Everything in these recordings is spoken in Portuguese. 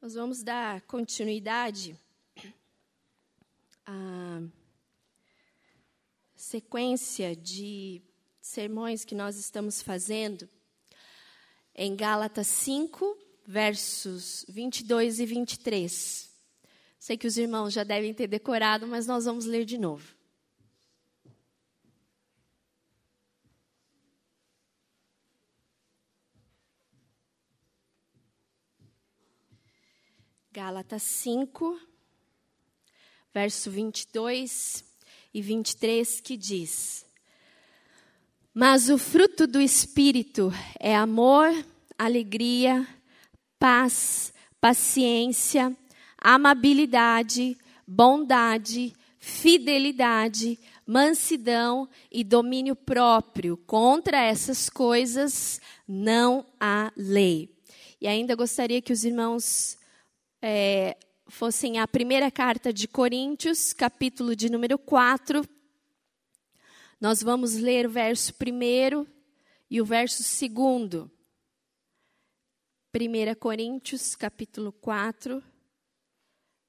Nós vamos dar continuidade à sequência de sermões que nós estamos fazendo em Gálatas 5, versos 22 e 23. Sei que os irmãos já devem ter decorado, mas nós vamos ler de novo. Gálatas 5, verso 22 e 23, que diz: Mas o fruto do Espírito é amor, alegria, paz, paciência, amabilidade, bondade, fidelidade, mansidão e domínio próprio. Contra essas coisas não há lei. E ainda gostaria que os irmãos é, fossem a primeira carta de Coríntios, capítulo de número 4. Nós vamos ler o verso primeiro e o verso segundo. 1 Coríntios, capítulo 4,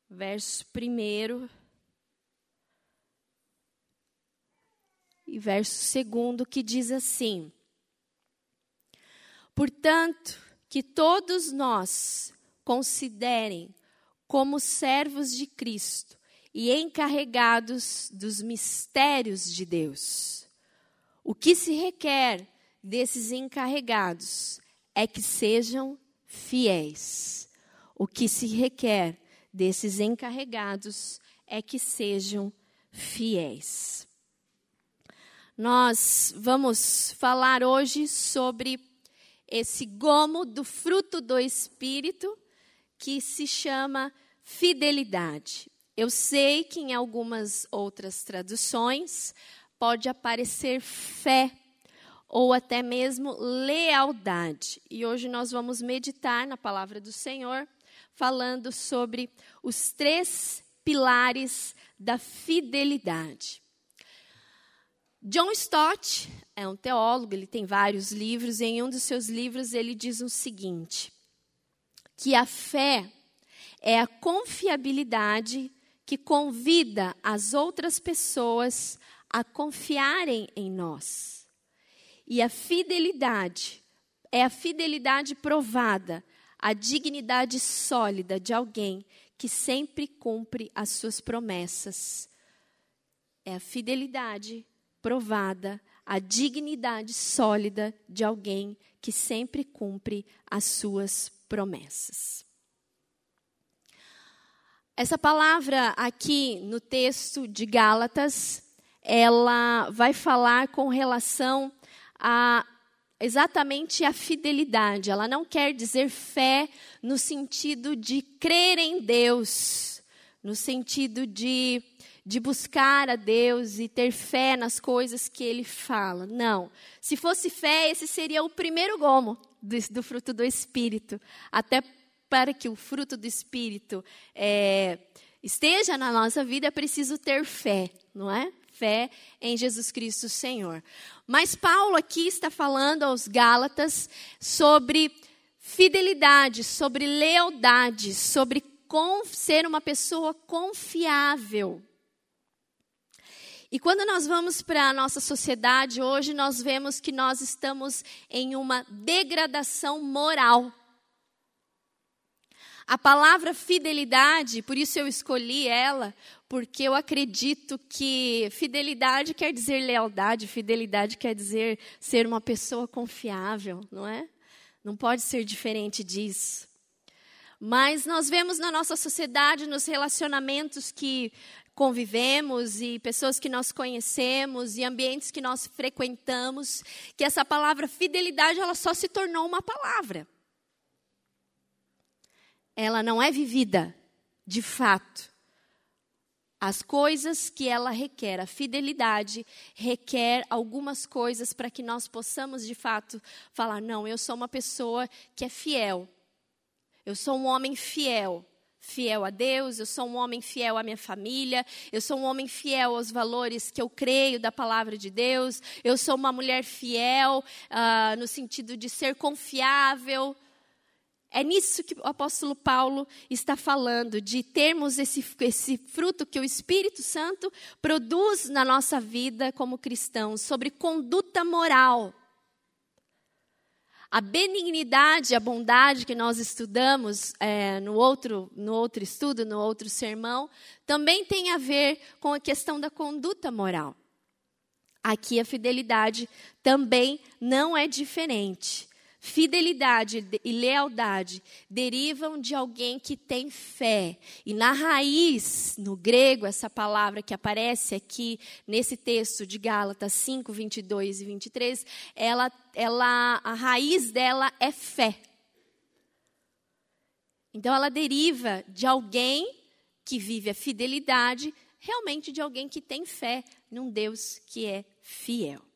verso primeiro e verso segundo, que diz assim: Portanto, que todos nós considerem como servos de Cristo e encarregados dos mistérios de Deus. O que se requer desses encarregados é que sejam fiéis. O que se requer desses encarregados é que sejam fiéis. Nós vamos falar hoje sobre esse gomo do fruto do Espírito que se chama fidelidade. Eu sei que em algumas outras traduções pode aparecer fé ou até mesmo lealdade. E hoje nós vamos meditar na palavra do Senhor, falando sobre os três pilares da fidelidade. John Stott é um teólogo, ele tem vários livros, e em um dos seus livros ele diz o seguinte: que a fé é a confiabilidade que convida as outras pessoas a confiarem em nós. E a fidelidade é a fidelidade provada, a dignidade sólida de alguém que sempre cumpre as suas promessas. É a fidelidade provada, a dignidade sólida de alguém que sempre cumpre as suas promessas. Essa palavra aqui no texto de Gálatas, ela vai falar com relação a exatamente a fidelidade. Ela não quer dizer fé no sentido de crer em Deus, no sentido de, de buscar a Deus e ter fé nas coisas que Ele fala. Não. Se fosse fé, esse seria o primeiro gomo do, do fruto do Espírito. Até para que o fruto do Espírito é, esteja na nossa vida, é preciso ter fé, não é? Fé em Jesus Cristo Senhor. Mas Paulo aqui está falando aos Gálatas sobre fidelidade, sobre lealdade, sobre ser uma pessoa confiável. E quando nós vamos para a nossa sociedade hoje, nós vemos que nós estamos em uma degradação moral. A palavra fidelidade, por isso eu escolhi ela, porque eu acredito que fidelidade quer dizer lealdade, fidelidade quer dizer ser uma pessoa confiável, não é? Não pode ser diferente disso. Mas nós vemos na nossa sociedade, nos relacionamentos que convivemos e pessoas que nós conhecemos e ambientes que nós frequentamos, que essa palavra fidelidade ela só se tornou uma palavra. Ela não é vivida de fato. As coisas que ela requer, a fidelidade requer algumas coisas para que nós possamos de fato falar: não, eu sou uma pessoa que é fiel. Eu sou um homem fiel fiel a Deus, eu sou um homem fiel à minha família, eu sou um homem fiel aos valores que eu creio da palavra de Deus, eu sou uma mulher fiel uh, no sentido de ser confiável. É nisso que o apóstolo Paulo está falando, de termos esse, esse fruto que o Espírito Santo produz na nossa vida como cristãos, sobre conduta moral. A benignidade, a bondade que nós estudamos é, no, outro, no outro estudo, no outro sermão, também tem a ver com a questão da conduta moral. Aqui a fidelidade também não é diferente. Fidelidade e lealdade derivam de alguém que tem fé. E na raiz, no grego, essa palavra que aparece aqui nesse texto de Gálatas 5, 22 e 23, ela, ela, a raiz dela é fé. Então ela deriva de alguém que vive a fidelidade, realmente de alguém que tem fé num Deus que é fiel.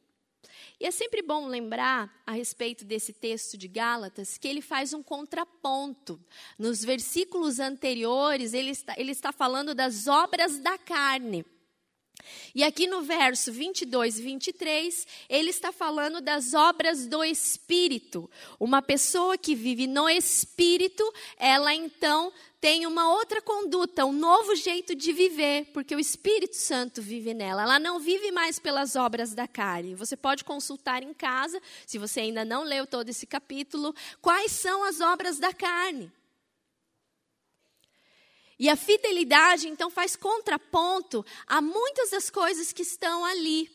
E é sempre bom lembrar a respeito desse texto de Gálatas que ele faz um contraponto. Nos versículos anteriores, ele está, ele está falando das obras da carne. E aqui no verso 22 e 23, ele está falando das obras do Espírito. Uma pessoa que vive no Espírito, ela então tem uma outra conduta, um novo jeito de viver, porque o Espírito Santo vive nela. Ela não vive mais pelas obras da carne. Você pode consultar em casa, se você ainda não leu todo esse capítulo, quais são as obras da carne. E a fidelidade, então, faz contraponto a muitas das coisas que estão ali.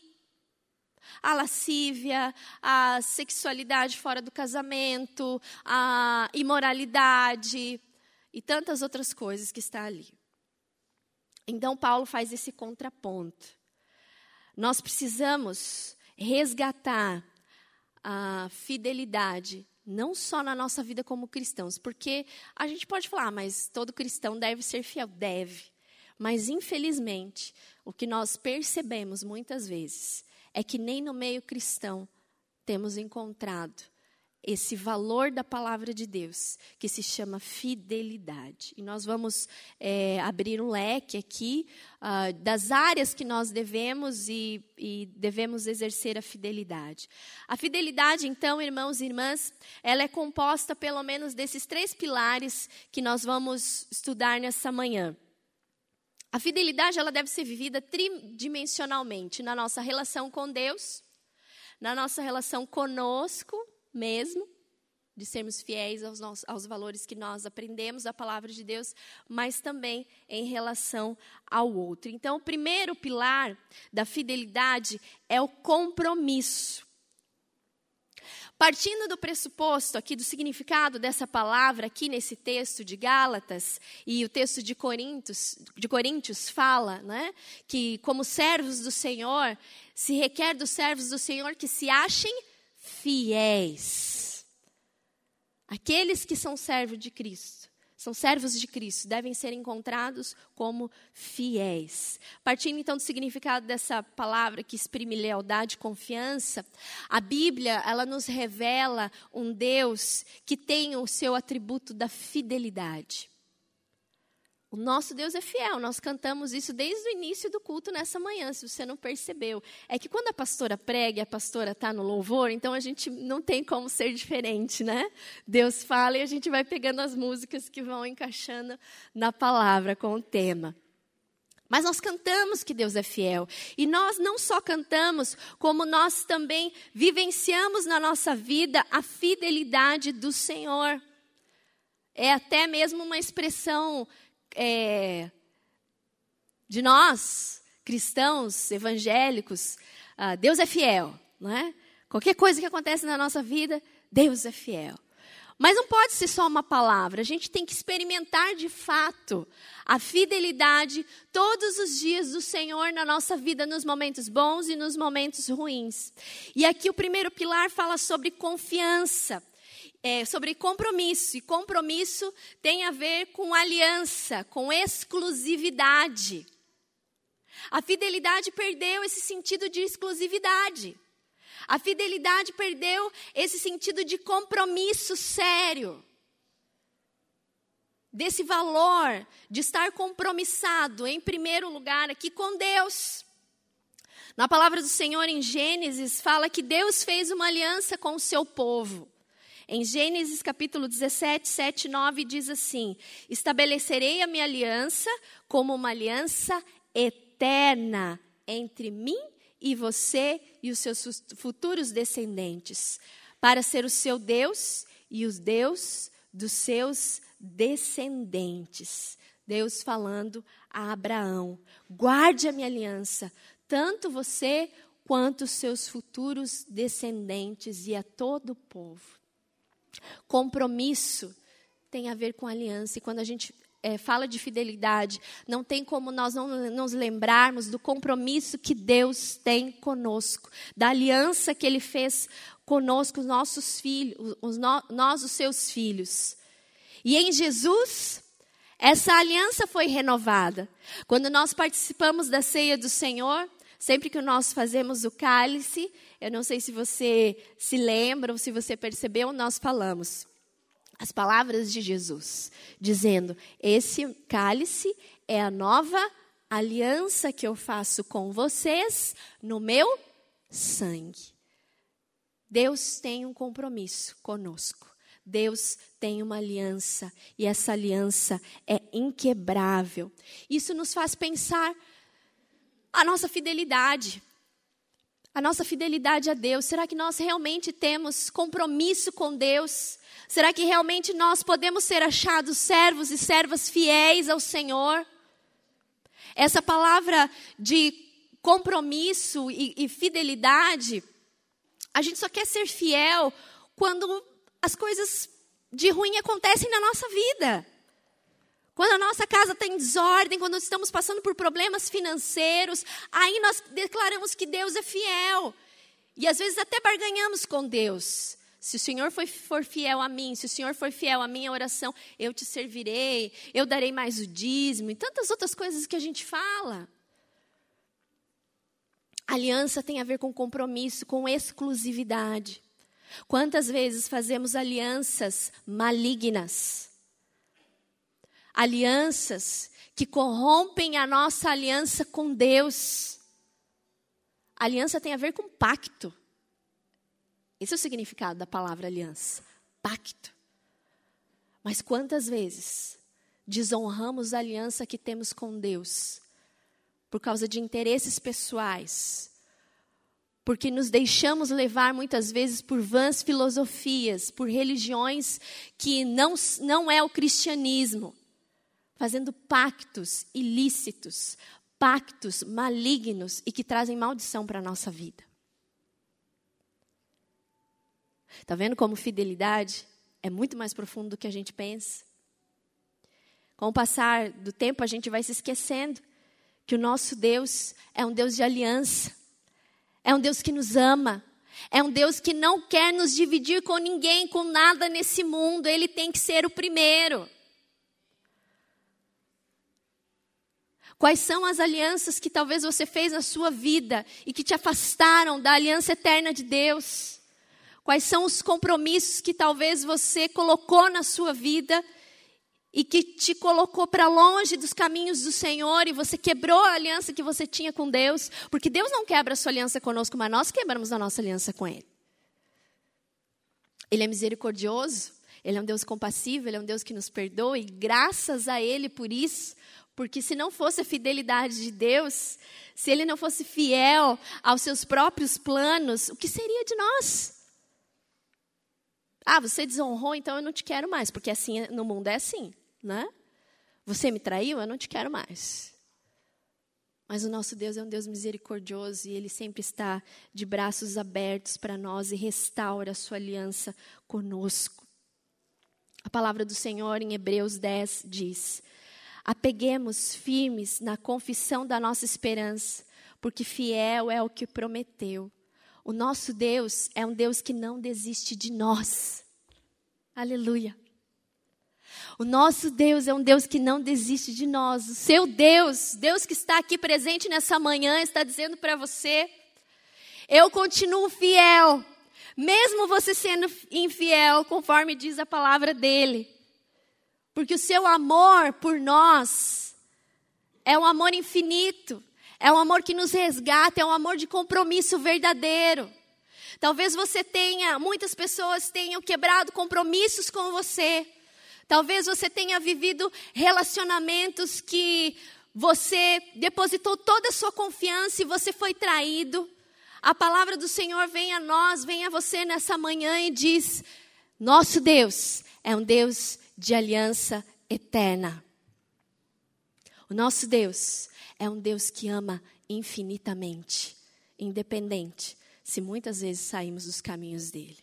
A lascívia, a sexualidade fora do casamento, a imoralidade e tantas outras coisas que está ali. Então, Paulo faz esse contraponto. Nós precisamos resgatar a fidelidade não só na nossa vida como cristãos, porque a gente pode falar, ah, mas todo cristão deve ser fiel, deve. Mas infelizmente, o que nós percebemos muitas vezes é que nem no meio cristão temos encontrado esse valor da palavra de Deus, que se chama fidelidade. E nós vamos é, abrir um leque aqui uh, das áreas que nós devemos e, e, devemos exercer a fidelidade. A fidelidade, então, irmãos e irmãs, ela é composta pelo menos desses três pilares que nós vamos estudar nessa manhã. A fidelidade ela deve ser vivida tridimensionalmente na nossa relação com Deus, na nossa relação conosco mesmo, de sermos fiéis aos, nossos, aos valores que nós aprendemos da palavra de Deus, mas também em relação ao outro. Então, o primeiro pilar da fidelidade é o compromisso. Partindo do pressuposto aqui do significado dessa palavra aqui nesse texto de Gálatas e o texto de Coríntios, de Coríntios fala, né, que como servos do Senhor, se requer dos servos do Senhor que se achem fiéis. Aqueles que são servos de Cristo, são servos de Cristo, devem ser encontrados como fiéis. Partindo então do significado dessa palavra que exprime lealdade confiança, a Bíblia, ela nos revela um Deus que tem o seu atributo da fidelidade. O nosso Deus é fiel. Nós cantamos isso desde o início do culto nessa manhã, se você não percebeu. É que quando a pastora prega e a pastora está no louvor, então a gente não tem como ser diferente, né? Deus fala e a gente vai pegando as músicas que vão encaixando na palavra com o tema. Mas nós cantamos que Deus é fiel. E nós não só cantamos, como nós também vivenciamos na nossa vida a fidelidade do Senhor. É até mesmo uma expressão é, de nós, cristãos, evangélicos, ah, Deus é fiel, não é? Qualquer coisa que acontece na nossa vida, Deus é fiel. Mas não pode ser só uma palavra, a gente tem que experimentar de fato a fidelidade todos os dias do Senhor na nossa vida, nos momentos bons e nos momentos ruins. E aqui o primeiro pilar fala sobre confiança é, sobre compromisso. E compromisso tem a ver com aliança, com exclusividade. A fidelidade perdeu esse sentido de exclusividade. A fidelidade perdeu esse sentido de compromisso sério. Desse valor de estar compromissado, em primeiro lugar, aqui com Deus. Na palavra do Senhor em Gênesis, fala que Deus fez uma aliança com o seu povo. Em Gênesis capítulo 17, 7 e 9 diz assim: Estabelecerei a minha aliança como uma aliança eterna entre mim e você e os seus futuros descendentes, para ser o seu Deus e os Deus dos seus descendentes. Deus falando a Abraão: guarde a minha aliança, tanto você quanto os seus futuros descendentes e a todo o povo. Compromisso tem a ver com aliança, e quando a gente é, fala de fidelidade, não tem como nós não nos lembrarmos do compromisso que Deus tem conosco, da aliança que Ele fez conosco, os nossos filhos, os no, nós, os seus filhos. E em Jesus, essa aliança foi renovada. Quando nós participamos da ceia do Senhor, sempre que nós fazemos o cálice, eu não sei se você se lembra ou se você percebeu, nós falamos as palavras de Jesus, dizendo: Esse cálice é a nova aliança que eu faço com vocês no meu sangue. Deus tem um compromisso conosco. Deus tem uma aliança e essa aliança é inquebrável. Isso nos faz pensar a nossa fidelidade. A nossa fidelidade a Deus. Será que nós realmente temos compromisso com Deus? Será que realmente nós podemos ser achados servos e servas fiéis ao Senhor? Essa palavra de compromisso e, e fidelidade, a gente só quer ser fiel quando as coisas de ruim acontecem na nossa vida. Quando a nossa casa está em desordem, quando estamos passando por problemas financeiros, aí nós declaramos que Deus é fiel. E às vezes até barganhamos com Deus. Se o Senhor for fiel a mim, se o Senhor for fiel à minha oração, eu te servirei, eu darei mais o dízimo e tantas outras coisas que a gente fala. Aliança tem a ver com compromisso, com exclusividade. Quantas vezes fazemos alianças malignas? Alianças que corrompem a nossa aliança com Deus. Aliança tem a ver com pacto. Esse é o significado da palavra aliança, pacto. Mas quantas vezes desonramos a aliança que temos com Deus por causa de interesses pessoais? Porque nos deixamos levar muitas vezes por vãs filosofias, por religiões que não, não é o cristianismo, fazendo pactos ilícitos, pactos malignos e que trazem maldição para a nossa vida. Está vendo como fidelidade é muito mais profundo do que a gente pensa? Com o passar do tempo, a gente vai se esquecendo que o nosso Deus é um Deus de aliança, é um Deus que nos ama, é um Deus que não quer nos dividir com ninguém, com nada nesse mundo, Ele tem que ser o primeiro. Quais são as alianças que talvez você fez na sua vida e que te afastaram da aliança eterna de Deus? Quais são os compromissos que talvez você colocou na sua vida e que te colocou para longe dos caminhos do Senhor e você quebrou a aliança que você tinha com Deus? Porque Deus não quebra a sua aliança conosco, mas nós quebramos a nossa aliança com Ele. Ele é misericordioso, Ele é um Deus compassivo, Ele é um Deus que nos perdoa e graças a Ele por isso. Porque se não fosse a fidelidade de Deus, se Ele não fosse fiel aos seus próprios planos, o que seria de nós? Ah, você desonrou, então eu não te quero mais, porque assim no mundo é assim, né? Você me traiu, eu não te quero mais. Mas o nosso Deus é um Deus misericordioso e Ele sempre está de braços abertos para nós e restaura a sua aliança conosco. A palavra do Senhor em Hebreus 10 diz: Apeguemos firmes na confissão da nossa esperança, porque fiel é o que prometeu. O nosso Deus é um Deus que não desiste de nós. Aleluia. O nosso Deus é um Deus que não desiste de nós. O seu Deus, Deus que está aqui presente nessa manhã, está dizendo para você: eu continuo fiel, mesmo você sendo infiel, conforme diz a palavra dele. Porque o seu amor por nós é um amor infinito. É um amor que nos resgata, é um amor de compromisso verdadeiro. Talvez você tenha, muitas pessoas tenham quebrado compromissos com você. Talvez você tenha vivido relacionamentos que você depositou toda a sua confiança e você foi traído. A palavra do Senhor vem a nós, vem a você nessa manhã e diz: Nosso Deus é um Deus de aliança eterna. O nosso Deus é um Deus que ama infinitamente, independente, se muitas vezes saímos dos caminhos dele.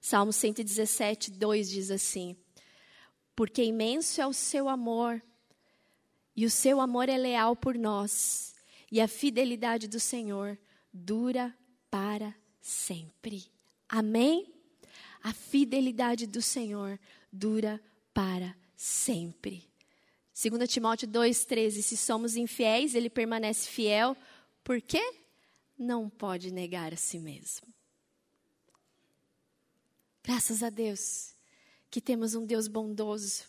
Salmo 117, 2 diz assim: Porque imenso é o seu amor, e o seu amor é leal por nós, e a fidelidade do Senhor dura para sempre. Amém? A fidelidade do Senhor dura para sempre. 2 Timóteo 2,13: Se somos infiéis, ele permanece fiel, por quê? Não pode negar a si mesmo. Graças a Deus que temos um Deus bondoso,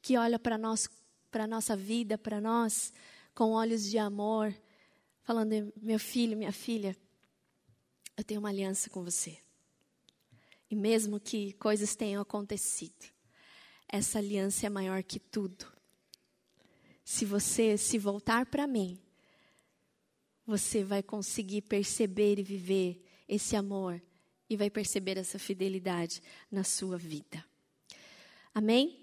que olha para nós, para a nossa vida, para nós, com olhos de amor, falando: meu filho, minha filha, eu tenho uma aliança com você. E mesmo que coisas tenham acontecido, essa aliança é maior que tudo. Se você se voltar para mim, você vai conseguir perceber e viver esse amor e vai perceber essa fidelidade na sua vida. Amém?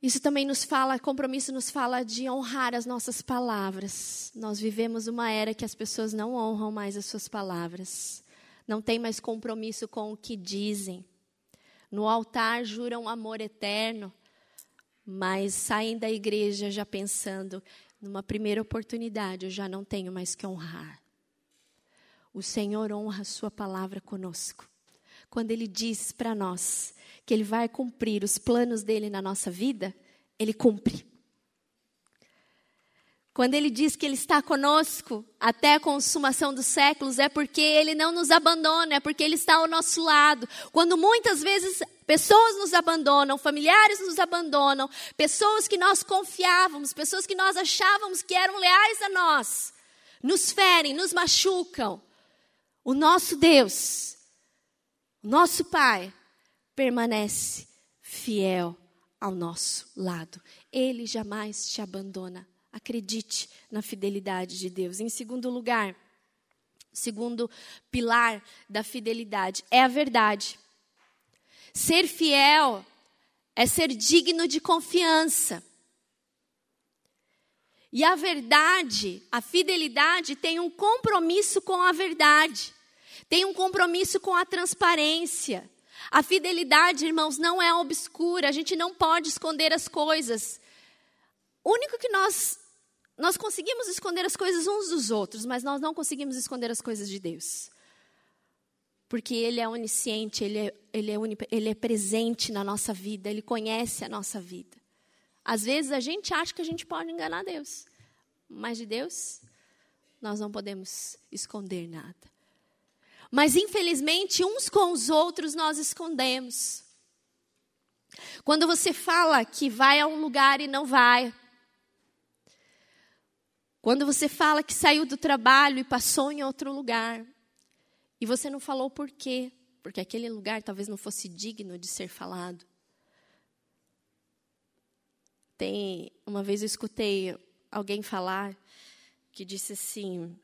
Isso também nos fala, compromisso nos fala de honrar as nossas palavras. Nós vivemos uma era que as pessoas não honram mais as suas palavras. Não tem mais compromisso com o que dizem. No altar juram amor eterno, mas saem da igreja já pensando, numa primeira oportunidade, eu já não tenho mais que honrar. O Senhor honra a sua palavra conosco. Quando ele diz para nós que Ele vai cumprir os planos dele na nossa vida, Ele cumpre. Quando Ele diz que Ele está conosco até a consumação dos séculos, é porque Ele não nos abandona, é porque Ele está ao nosso lado. Quando muitas vezes pessoas nos abandonam, familiares nos abandonam, pessoas que nós confiávamos, pessoas que nós achávamos que eram leais a nós, nos ferem, nos machucam. O nosso Deus, o nosso Pai, permanece fiel ao nosso lado. Ele jamais te abandona. Acredite na fidelidade de Deus. Em segundo lugar, segundo pilar da fidelidade é a verdade. Ser fiel é ser digno de confiança. E a verdade, a fidelidade tem um compromisso com a verdade, tem um compromisso com a transparência. A fidelidade, irmãos, não é obscura, a gente não pode esconder as coisas. O único que nós nós conseguimos esconder as coisas uns dos outros, mas nós não conseguimos esconder as coisas de Deus. Porque Ele é onisciente, Ele é, ele, é ele é presente na nossa vida, Ele conhece a nossa vida. Às vezes a gente acha que a gente pode enganar Deus, mas de Deus nós não podemos esconder nada. Mas infelizmente, uns com os outros nós escondemos. Quando você fala que vai a um lugar e não vai. Quando você fala que saiu do trabalho e passou em outro lugar. E você não falou por quê? Porque aquele lugar talvez não fosse digno de ser falado. Tem, uma vez eu escutei alguém falar que disse assim: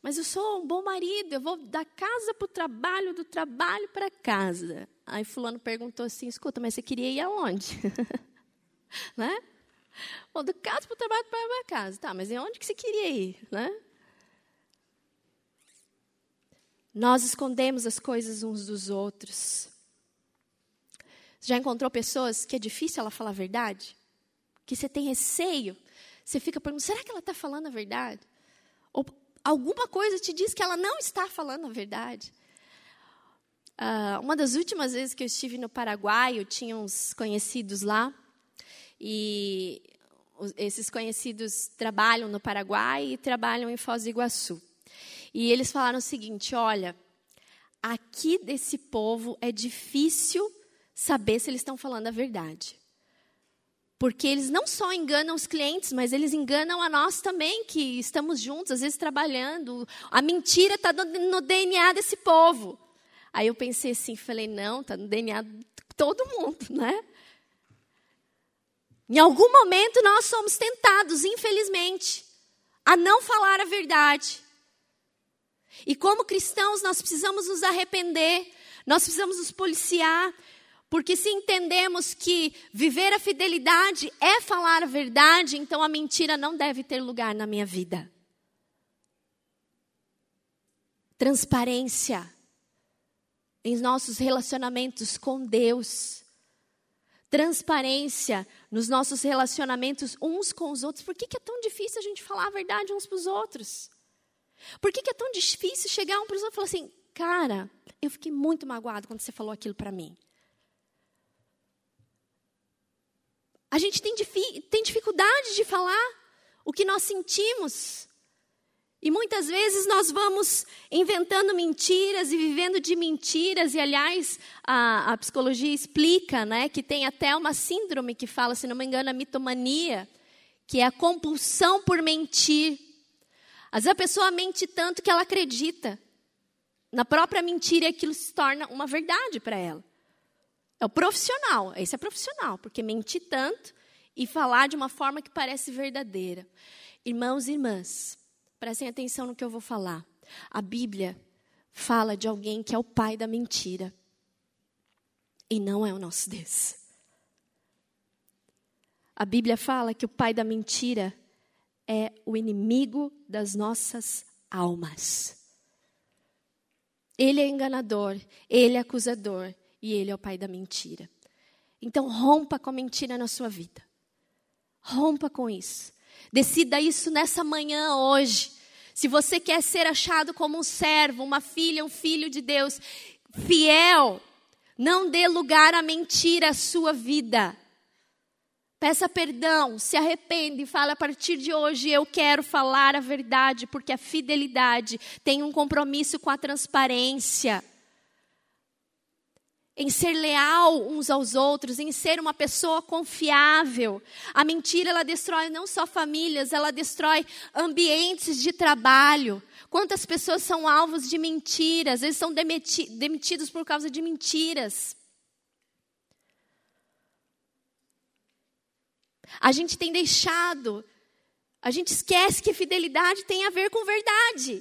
mas eu sou um bom marido, eu vou da casa para o trabalho, do trabalho para casa. Aí fulano perguntou assim, escuta, mas você queria ir aonde? né? Bom, do casa para o trabalho, para a casa. Tá, mas e onde que você queria ir? Né? Nós escondemos as coisas uns dos outros. Você já encontrou pessoas que é difícil ela falar a verdade? Que você tem receio? Você fica perguntando, será que ela está falando a verdade? Ou alguma coisa te diz que ela não está falando a verdade. Uh, uma das últimas vezes que eu estive no Paraguai, eu tinha uns conhecidos lá, e esses conhecidos trabalham no Paraguai e trabalham em Foz do Iguaçu. E eles falaram o seguinte: olha, aqui desse povo é difícil saber se eles estão falando a verdade. Porque eles não só enganam os clientes, mas eles enganam a nós também, que estamos juntos, às vezes trabalhando. A mentira está no, DNA desse povo. Aí eu pensei assim, falei, não, está no DNA de todo mundo, né? Em algum momento nós somos tentados, infelizmente, a não falar a verdade. E como cristãos, nós precisamos nos arrepender, nós precisamos nos policiar, porque se entendemos que viver a fidelidade é falar a verdade, então a mentira não deve ter lugar na minha vida. Transparência em nossos relacionamentos com Deus. Transparência nos nossos relacionamentos uns com os outros. Por que, que é tão difícil a gente falar a verdade uns para os outros? Por que, que é tão difícil chegar um para os outros e falar assim, cara, eu fiquei muito magoado quando você falou aquilo para mim. A gente tem, tem dificuldade de falar o que nós sentimos. E muitas vezes nós vamos inventando mentiras e vivendo de mentiras. E, aliás, a, a, psicologia explica né, que tem até uma síndrome que fala, se não me engano, a mitomania, que é a compulsão por mentir. Às vezes a pessoa mente tanto que ela acredita na própria mentira e aquilo se torna uma verdade para ela. É o profissional, esse é profissional, porque mentir tanto e falar de uma forma que parece verdadeira. Irmãos e irmãs, prestem atenção no que eu vou falar. A Bíblia fala de alguém que é o pai da mentira. E não é o nosso Deus. A Bíblia fala que o pai da mentira é o inimigo das nossas almas. Ele é enganador, ele é acusador, e ele é o pai da mentira. Então, rompa com a mentira na sua vida. Rompa com isso. Decida isso nessa manhã hoje. Se você quer ser achado como um servo, uma filha, um filho de Deus, fiel, não dê lugar à mentira à sua vida. Peça perdão, se arrepende e fala a partir de hoje eu quero falar a verdade, porque a fidelidade tem um compromisso com a transparência em ser leal uns aos outros, em ser uma pessoa confiável. A mentira ela destrói não só famílias, ela destrói ambientes de trabalho. Quantas pessoas são alvos de mentiras, eles são demiti demitidos por causa de mentiras. A gente tem deixado, a gente esquece que fidelidade tem a ver com verdade.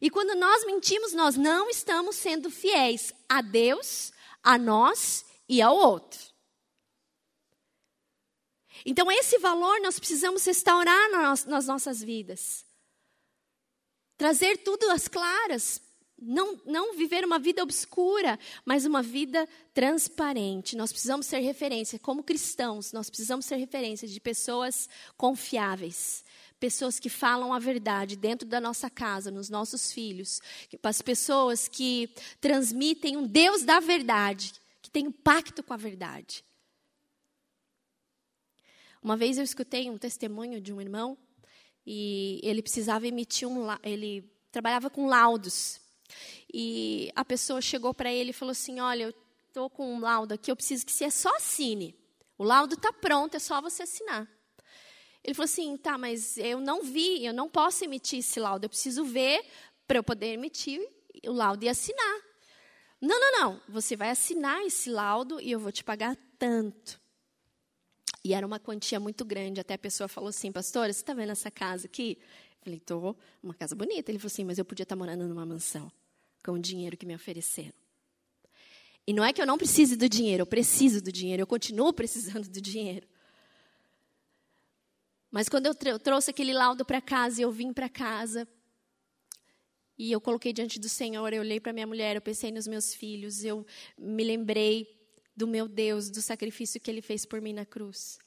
E quando nós mentimos, nós não estamos sendo fiéis a Deus a nós e ao outro. Então, esse valor nós precisamos restaurar nas nossas vidas. Trazer tudo às claras. Não, não viver uma vida obscura, mas uma vida transparente. Nós precisamos ser referência, como cristãos, nós precisamos ser referência de pessoas confiáveis, pessoas que falam a verdade dentro da nossa casa, nos nossos filhos, as pessoas que transmitem um Deus da verdade, que tem um pacto com a verdade. Uma vez eu escutei um testemunho de um irmão e ele precisava emitir um ele trabalhava com laudos. E a pessoa chegou para ele e falou assim: "Olha, eu estou com um laudo aqui, eu preciso que você só assine. O laudo está pronto, é só você assinar." Ele falou assim: tá, mas eu não vi, eu não posso emitir esse laudo, eu preciso ver para eu poder emitir o laudo e assinar. Não, não, não, você vai assinar esse laudo e eu vou te pagar tanto. E era uma quantia muito grande, até a pessoa falou assim: pastora, você está vendo essa casa aqui? Eu falei: estou, uma casa bonita. Ele falou assim: mas eu podia estar tá morando numa mansão com o dinheiro que me ofereceram. E não é que eu não precise do dinheiro, eu preciso do dinheiro, eu continuo precisando do dinheiro. Mas quando eu trouxe aquele laudo para casa e eu vim para casa, e eu coloquei diante do Senhor, eu olhei para minha mulher, eu pensei nos meus filhos, eu me lembrei do meu Deus, do sacrifício que ele fez por mim na cruz.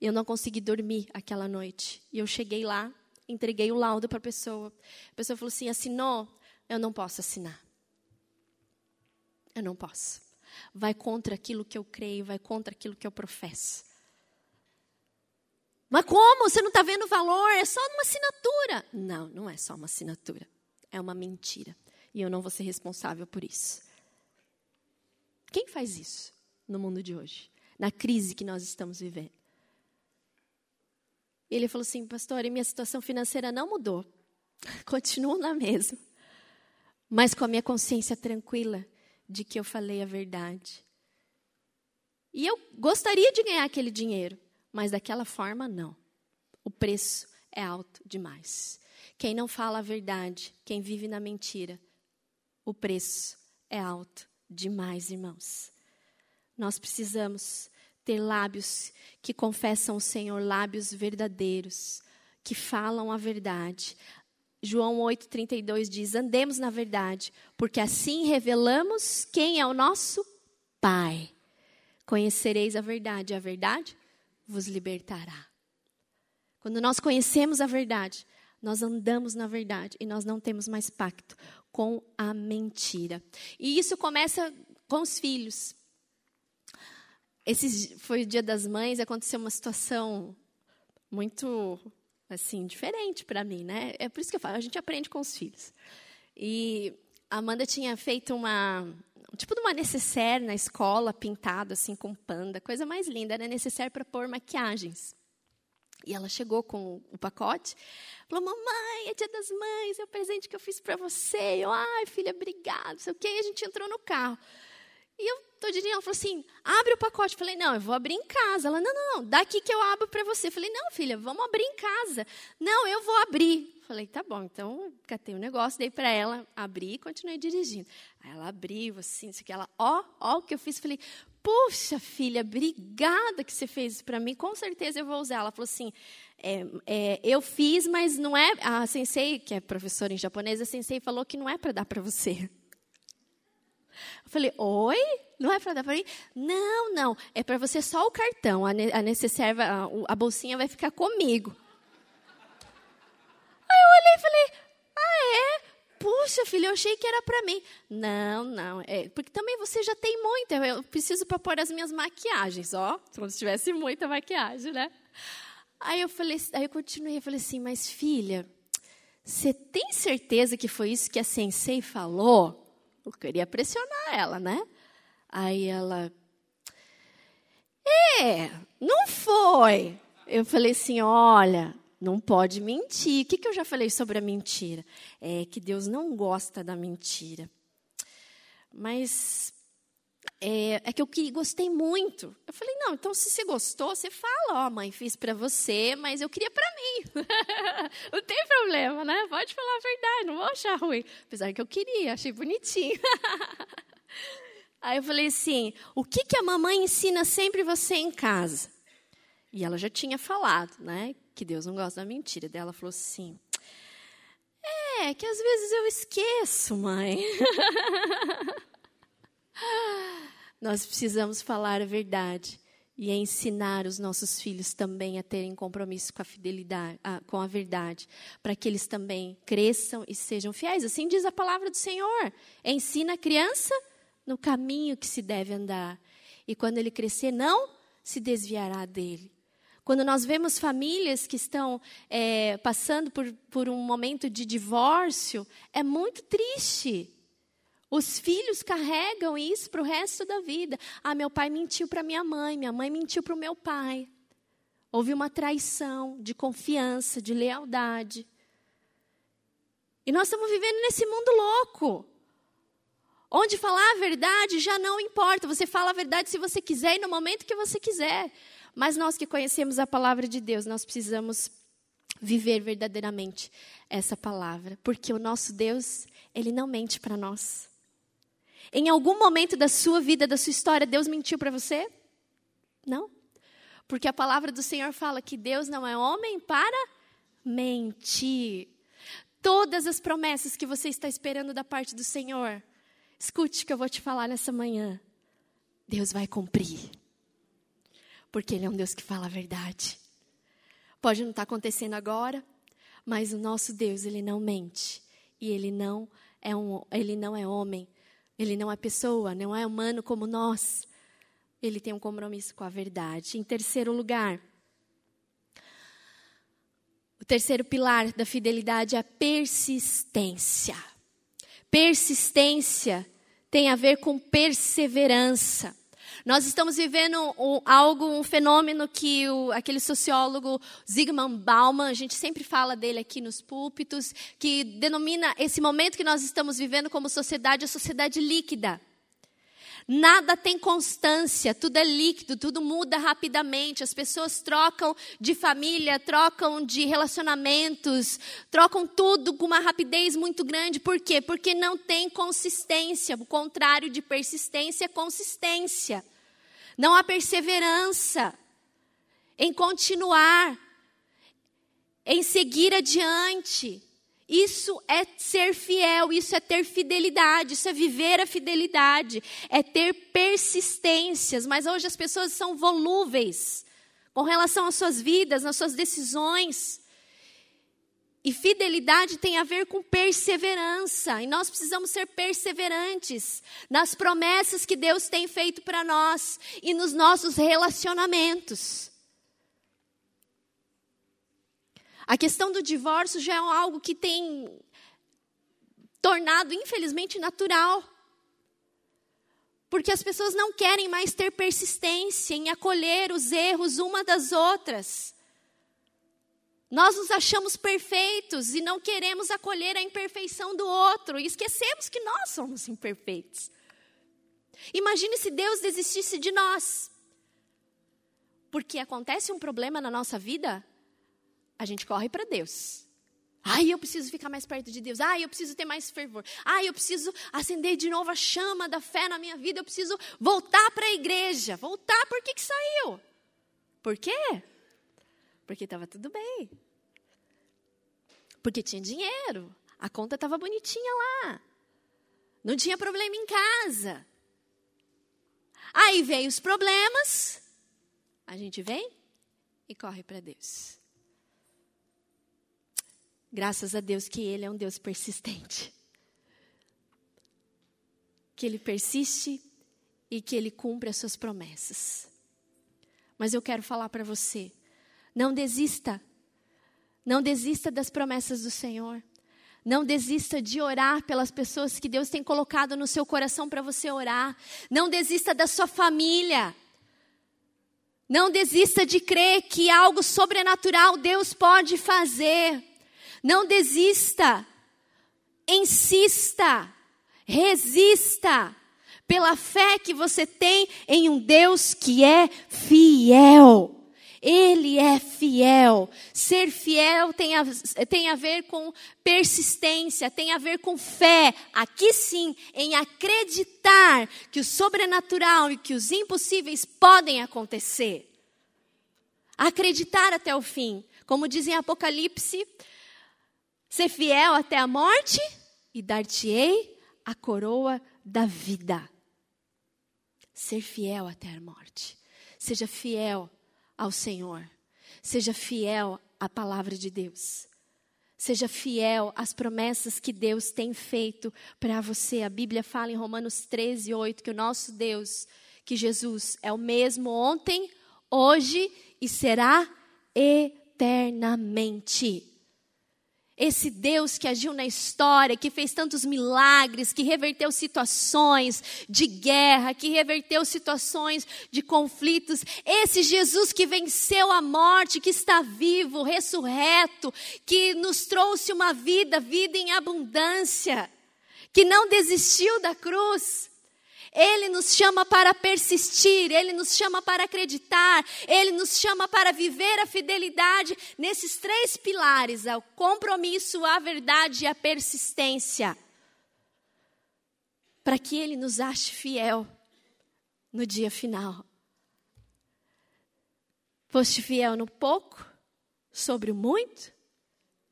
Eu não consegui dormir aquela noite. E eu cheguei lá, entreguei o laudo para a pessoa. A pessoa falou assim: assinou? Eu não posso assinar. Eu não posso. Vai contra aquilo que eu creio, vai contra aquilo que eu professo. Mas como? Você não está vendo o valor? É só uma assinatura. Não, não é só uma assinatura. É uma mentira. E eu não vou ser responsável por isso. Quem faz isso no mundo de hoje? Na crise que nós estamos vivendo? E ele falou assim, pastor, minha situação financeira não mudou. Continuo na mesma. Mas com a minha consciência tranquila de que eu falei a verdade. E eu gostaria de ganhar aquele dinheiro, mas daquela forma não. O preço é alto demais. Quem não fala a verdade, quem vive na mentira, o preço é alto demais, irmãos. Nós precisamos ter lábios que confessam o Senhor, lábios verdadeiros, que falam a verdade. João 8,32 diz: Andemos na verdade, porque assim revelamos quem é o nosso Pai. Conhecereis a verdade, a verdade vos libertará. Quando nós conhecemos a verdade, nós andamos na verdade e nós não temos mais pacto com a mentira. E isso começa com os filhos. Esse foi o Dia das Mães, aconteceu uma situação muito assim diferente para mim, né? É por isso que eu falo, a gente aprende com os filhos. E a Amanda tinha feito uma tipo de uma necessaire na escola, pintado assim com panda, coisa mais linda, era necessaire para pôr maquiagens. E ela chegou com o pacote, falou: Mamãe, é dia das mães, é o presente que eu fiz para você. Eu, ai, filha, obrigada, sei o quê. E a gente entrou no carro. E eu tô dirigindo, ela falou assim: abre o pacote. Eu falei: não, eu vou abrir em casa. Ela: não, não, não, daqui que eu abro para você. Eu falei: não, filha, vamos abrir em casa. Não, eu vou abrir. Eu falei: tá bom, então catei o um negócio, dei para ela, abri e continuei dirigindo. Aí ela abriu, assim, isso que ela, ó, ó o que eu fiz. Eu falei: Puxa, filha, obrigada que você fez isso para mim. Com certeza eu vou usar. Ela falou assim: é, é, eu fiz, mas não é. A sensei, que é professora em japonês, a sensei falou que não é para dar para você. Eu falei: Oi? Não é para dar para mim? Não, não. É para você só o cartão. A, necessaire, a, a bolsinha vai ficar comigo. Aí eu olhei e falei: Ah, é? Puxa, filho, eu achei que era para mim. Não, não. É, porque também você já tem muita. Eu preciso para pôr as minhas maquiagens, ó. Como se tivesse muita maquiagem, né? Aí eu falei, aí eu continuei, eu falei assim, mas filha, você tem certeza que foi isso que a sensei falou? Eu queria pressionar ela, né? Aí ela, é, não foi. Eu falei assim, olha, não pode mentir. O que, que eu já falei sobre a mentira? É que Deus não gosta da mentira. Mas é, é, que eu que, gostei muito. Eu falei, não, então se você gostou, você fala, ó, oh, mãe, fiz para você, mas eu queria para mim. não tem problema, né? Pode falar a verdade, não vou achar ruim. Apesar que eu queria, achei bonitinho. Aí eu falei assim, o que, que a mamãe ensina sempre você em casa? E ela já tinha falado, né? que Deus não gosta da mentira. Daí ela falou assim: É, que às vezes eu esqueço, mãe. Nós precisamos falar a verdade e ensinar os nossos filhos também a terem compromisso com a fidelidade, com a verdade, para que eles também cresçam e sejam fiéis. Assim diz a palavra do Senhor. Ensina a criança no caminho que se deve andar. E quando ele crescer, não se desviará dele. Quando nós vemos famílias que estão é, passando por, por um momento de divórcio, é muito triste. Os filhos carregam isso para o resto da vida. Ah, meu pai mentiu para minha mãe, minha mãe mentiu para o meu pai. Houve uma traição de confiança, de lealdade. E nós estamos vivendo nesse mundo louco. Onde falar a verdade já não importa. Você fala a verdade se você quiser e no momento que você quiser. Mas nós que conhecemos a palavra de Deus, nós precisamos viver verdadeiramente essa palavra, porque o nosso Deus, ele não mente para nós. Em algum momento da sua vida, da sua história, Deus mentiu para você? Não. Porque a palavra do Senhor fala que Deus não é homem para mentir. Todas as promessas que você está esperando da parte do Senhor, escute o que eu vou te falar nessa manhã. Deus vai cumprir porque Ele é um Deus que fala a verdade. Pode não estar tá acontecendo agora, mas o nosso Deus, Ele não mente. E Ele não é, um, ele não é homem, Ele não é pessoa, não é humano como nós. Ele tem um compromisso com a verdade. Em terceiro lugar, o terceiro pilar da fidelidade é a persistência. Persistência tem a ver com perseverança. Nós estamos vivendo um, algo, um fenômeno que o, aquele sociólogo Zygmunt Bauman, a gente sempre fala dele aqui nos púlpitos, que denomina esse momento que nós estamos vivendo como sociedade a sociedade líquida. Nada tem constância, tudo é líquido, tudo muda rapidamente. As pessoas trocam de família, trocam de relacionamentos, trocam tudo com uma rapidez muito grande. Por quê? Porque não tem consistência. O contrário de persistência é consistência. Não há perseverança em continuar, em seguir adiante. Isso é ser fiel, isso é ter fidelidade, isso é viver a fidelidade, é ter persistências. Mas hoje as pessoas são volúveis com relação às suas vidas, nas suas decisões. E fidelidade tem a ver com perseverança. E nós precisamos ser perseverantes nas promessas que Deus tem feito para nós e nos nossos relacionamentos. A questão do divórcio já é algo que tem tornado, infelizmente, natural. Porque as pessoas não querem mais ter persistência em acolher os erros uma das outras. Nós nos achamos perfeitos e não queremos acolher a imperfeição do outro e esquecemos que nós somos imperfeitos. Imagine se Deus desistisse de nós. Porque acontece um problema na nossa vida, a gente corre para Deus. Ai, eu preciso ficar mais perto de Deus. Ai, eu preciso ter mais fervor. Ai, eu preciso acender de novo a chama da fé na minha vida. Eu preciso voltar para a igreja. Voltar, por que, que saiu? Por quê? Porque estava tudo bem. Porque tinha dinheiro. A conta estava bonitinha lá. Não tinha problema em casa. Aí vem os problemas. A gente vem e corre para Deus. Graças a Deus que Ele é um Deus persistente. Que Ele persiste e que Ele cumpre as suas promessas. Mas eu quero falar para você: não desista. Não desista das promessas do Senhor. Não desista de orar pelas pessoas que Deus tem colocado no seu coração para você orar. Não desista da sua família. Não desista de crer que algo sobrenatural Deus pode fazer. Não desista. Insista. Resista. Pela fé que você tem em um Deus que é fiel. Ele é fiel. Ser fiel tem a, tem a ver com persistência, tem a ver com fé. Aqui sim, em acreditar que o sobrenatural e que os impossíveis podem acontecer. Acreditar até o fim. Como diz em Apocalipse ser fiel até a morte e dar-te-ei a coroa da vida. Ser fiel até a morte. Seja fiel ao Senhor. Seja fiel à palavra de Deus. Seja fiel às promessas que Deus tem feito para você. A Bíblia fala em Romanos 13, 8 que o nosso Deus, que Jesus é o mesmo ontem, hoje e será eternamente. Esse Deus que agiu na história, que fez tantos milagres, que reverteu situações de guerra, que reverteu situações de conflitos. Esse Jesus que venceu a morte, que está vivo, ressurreto, que nos trouxe uma vida, vida em abundância, que não desistiu da cruz. Ele nos chama para persistir, Ele nos chama para acreditar, Ele nos chama para viver a fidelidade nesses três pilares: é o compromisso, a verdade e a persistência. Para que Ele nos ache fiel no dia final. Foste fiel no pouco, sobre o muito,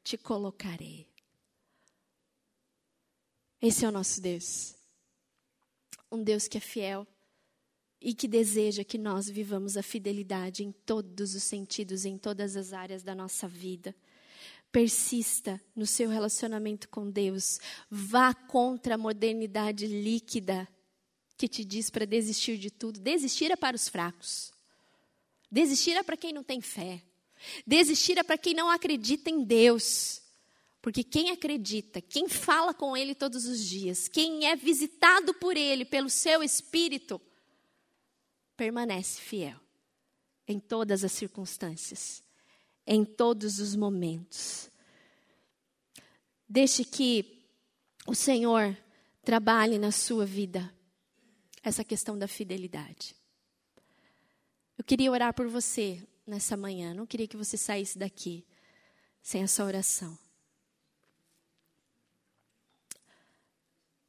te colocarei. Esse é o nosso Deus um Deus que é fiel e que deseja que nós vivamos a fidelidade em todos os sentidos, em todas as áreas da nossa vida. Persista no seu relacionamento com Deus. Vá contra a modernidade líquida que te diz para desistir de tudo. Desistir é para os fracos. Desistir é para quem não tem fé. Desistir é para quem não acredita em Deus. Porque quem acredita, quem fala com Ele todos os dias, quem é visitado por Ele, pelo seu Espírito, permanece fiel em todas as circunstâncias, em todos os momentos. Deixe que o Senhor trabalhe na sua vida essa questão da fidelidade. Eu queria orar por você nessa manhã, não queria que você saísse daqui sem essa oração.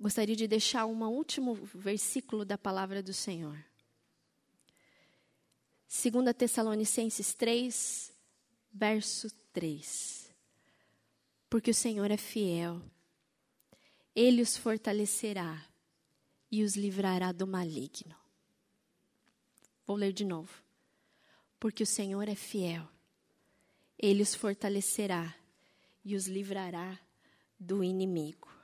Gostaria de deixar um último versículo da palavra do Senhor. 2 Tessalonicenses 3, verso 3. Porque o Senhor é fiel, Ele os fortalecerá e os livrará do maligno. Vou ler de novo. Porque o Senhor é fiel, Ele os fortalecerá e os livrará do inimigo.